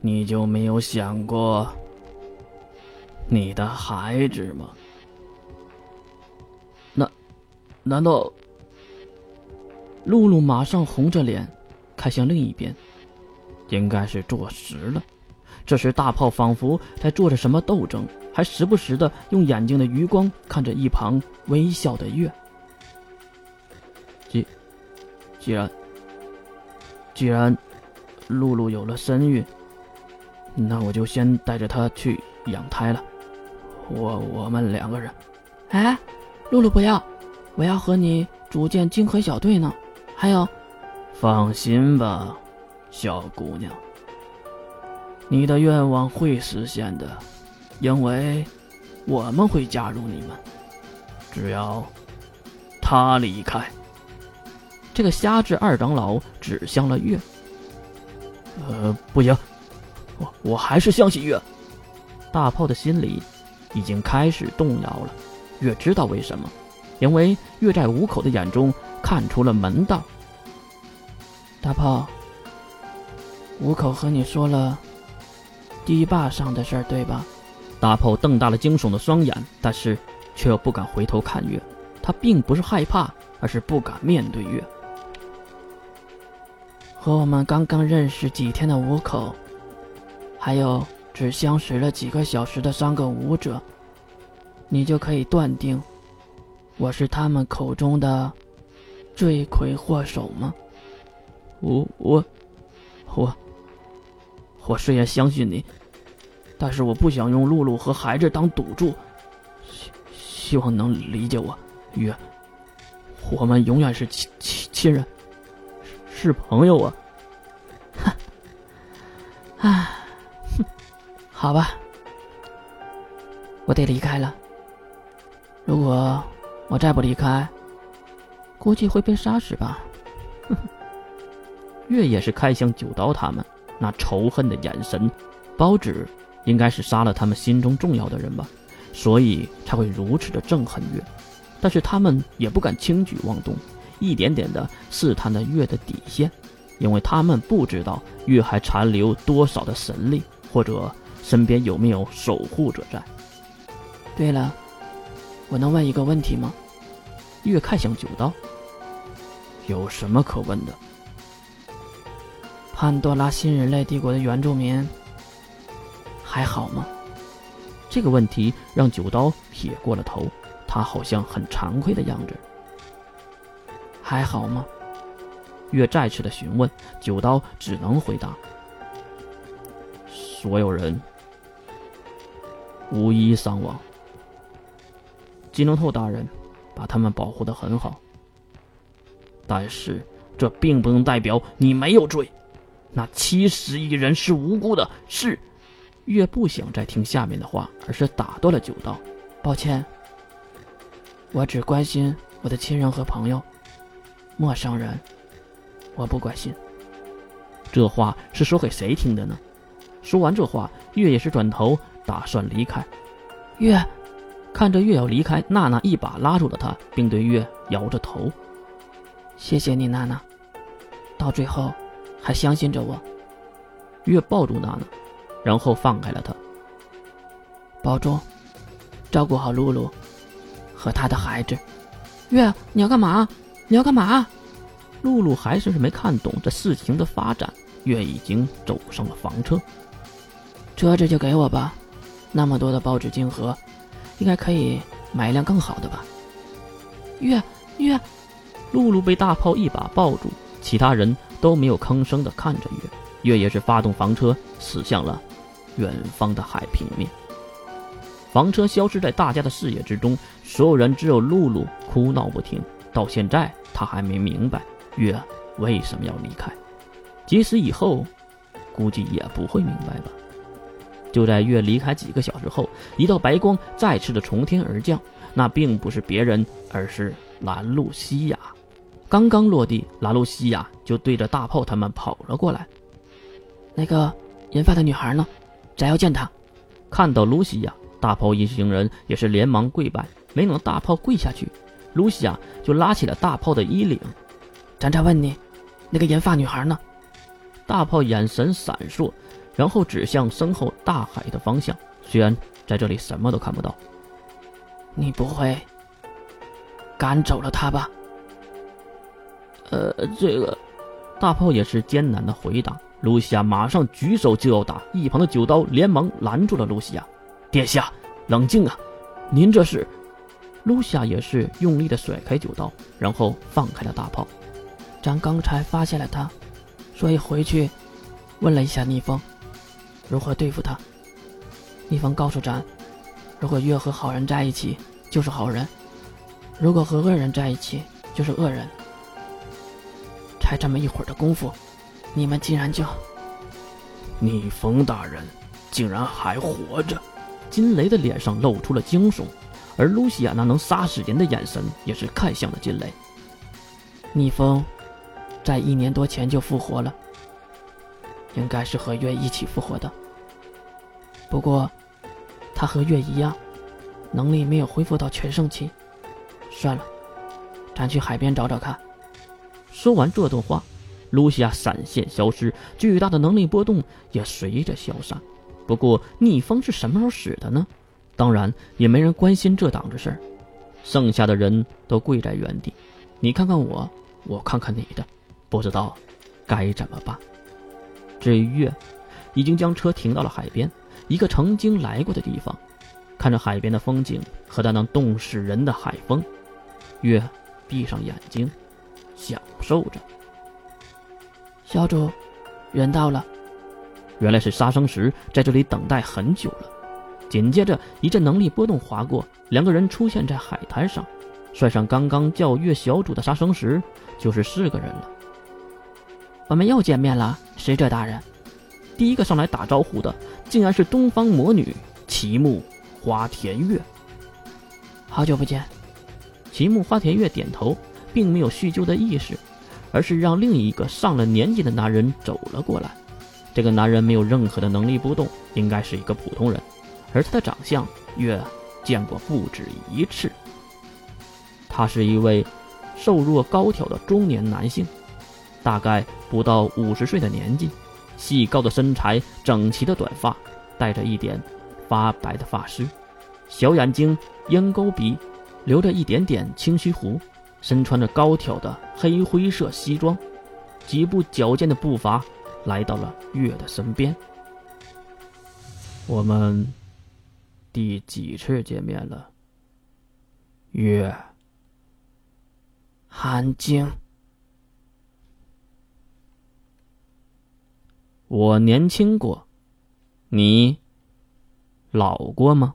你就没有想过你的孩子吗？那难道？露露马上红着脸，看向另一边，应该是坐实了。这时大炮仿佛在做着什么斗争，还时不时的用眼睛的余光看着一旁微笑的月。既既然既然露露有了身孕，那我就先带着他去养胎了。我我们两个人，哎，露露不要，我要和你组建金河小队呢。还有，放心吧，小姑娘，你的愿望会实现的，因为我们会加入你们。只要他离开，这个瞎子二长老指向了月。呃，不行，我我还是相信月。大炮的心里已经开始动摇了。月知道为什么，因为月在五口的眼中。看出了门道。大炮，五口和你说了堤坝上的事儿，对吧？大炮瞪大了惊悚的双眼，但是却又不敢回头看月。他并不是害怕，而是不敢面对月。和我们刚刚认识几天的五口，还有只相识了几个小时的三个舞者，你就可以断定，我是他们口中的。罪魁祸首吗？我我我我虽然相信你，但是我不想用露露和孩子当赌注，希希望能理解我，月，我们永远是亲亲亲人，是朋友啊！好吧，我得离开了。如果我再不离开，估计会被杀死吧。月也是开向九刀他们那仇恨的眼神，包纸应该是杀了他们心中重要的人吧，所以才会如此的憎恨月。但是他们也不敢轻举妄动，一点点的试探着月的底线，因为他们不知道月还残留多少的神力，或者身边有没有守护者在。对了，我能问一个问题吗？月看向九刀。有什么可问的？潘多拉新人类帝国的原住民还好吗？这个问题让九刀撇过了头，他好像很惭愧的样子。还好吗？月再次的询问，九刀只能回答：所有人无一伤亡。金龙透大人把他们保护的很好。但是，这并不能代表你没有罪。那七十亿人是无辜的。是，月不想再听下面的话，而是打断了九道：“抱歉，我只关心我的亲人和朋友，陌生人，我不关心。”这话是说给谁听的呢？说完这话，月也是转头打算离开。月看着月要离开，娜娜一把拉住了他，并对月摇着头。谢谢你，娜娜。到最后，还相信着我。月抱住娜娜，然后放开了她。保重，照顾好露露和她的孩子。月，你要干嘛？你要干嘛？露露还是没看懂这事情的发展。月已经走上了房车。车子就给我吧，那么多的报纸金盒，应该可以买一辆更好的吧。月，月。露露被大炮一把抱住，其他人都没有吭声的看着月。月也是发动房车驶向了远方的海平面。房车消失在大家的视野之中，所有人只有露露哭闹不停。到现在，他还没明白月为什么要离开，即使以后，估计也不会明白吧。就在月离开几个小时后，一道白光再次的从天而降，那并不是别人，而是兰露西亚。刚刚落地，兰露西亚就对着大炮他们跑了过来。那个银发的女孩呢？咱要见她。看到露西亚，大炮一行人也是连忙跪拜。没等大炮跪下去，露西亚就拉起了大炮的衣领。咱再问你，那个银发女孩呢？大炮眼神闪烁，然后指向身后大海的方向。虽然在这里什么都看不到，你不会赶走了他吧？呃，这个大炮也是艰难的回答。露西亚马上举手就要打，一旁的九刀连忙拦住了露西亚：“殿下，冷静啊！您这是……”露西亚也是用力的甩开九刀，然后放开了大炮。咱刚才发现了他，所以回去问了一下逆风，如何对付他。逆风告诉咱，如果越和好人在一起就是好人，如果和恶人在一起就是恶人。才这么一会儿的功夫。你们竟然就……逆风大人竟然还活着！金雷的脸上露出了惊悚，而露西亚那能杀死人的眼神也是看向了金雷。逆风在一年多前就复活了，应该是和月一起复活的。不过他和月一样，能力没有恢复到全盛期。算了，咱去海边找找看。说完这段话。露西亚闪现消失，巨大的能力波动也随着消散。不过逆风是什么时候使的呢？当然也没人关心这档子事儿。剩下的人都跪在原地，你看看我，我看看你的，不知道该怎么办。至于月，已经将车停到了海边，一个曾经来过的地方。看着海边的风景和那能冻死人的海风，月闭上眼睛，享受着。小主，人到了。原来是杀生石在这里等待很久了。紧接着一阵能力波动划过，两个人出现在海滩上。帅上刚刚叫月小主的杀生石，就是四个人了。我们又见面了，使者大人。第一个上来打招呼的，竟然是东方魔女齐木花田月。好久不见。齐木花田月点头，并没有叙旧的意识。而是让另一个上了年纪的男人走了过来。这个男人没有任何的能力波动，应该是一个普通人。而他的长相，月见过不止一次。他是一位瘦弱高挑的中年男性，大概不到五十岁的年纪，细高的身材，整齐的短发，带着一点发白的发丝，小眼睛，鹰钩鼻，留着一点点清虚胡。身穿着高挑的黑灰色西装，几步矫健的步伐来到了月的身边。我们第几次见面了？月，韩晶，我年轻过，你老过吗？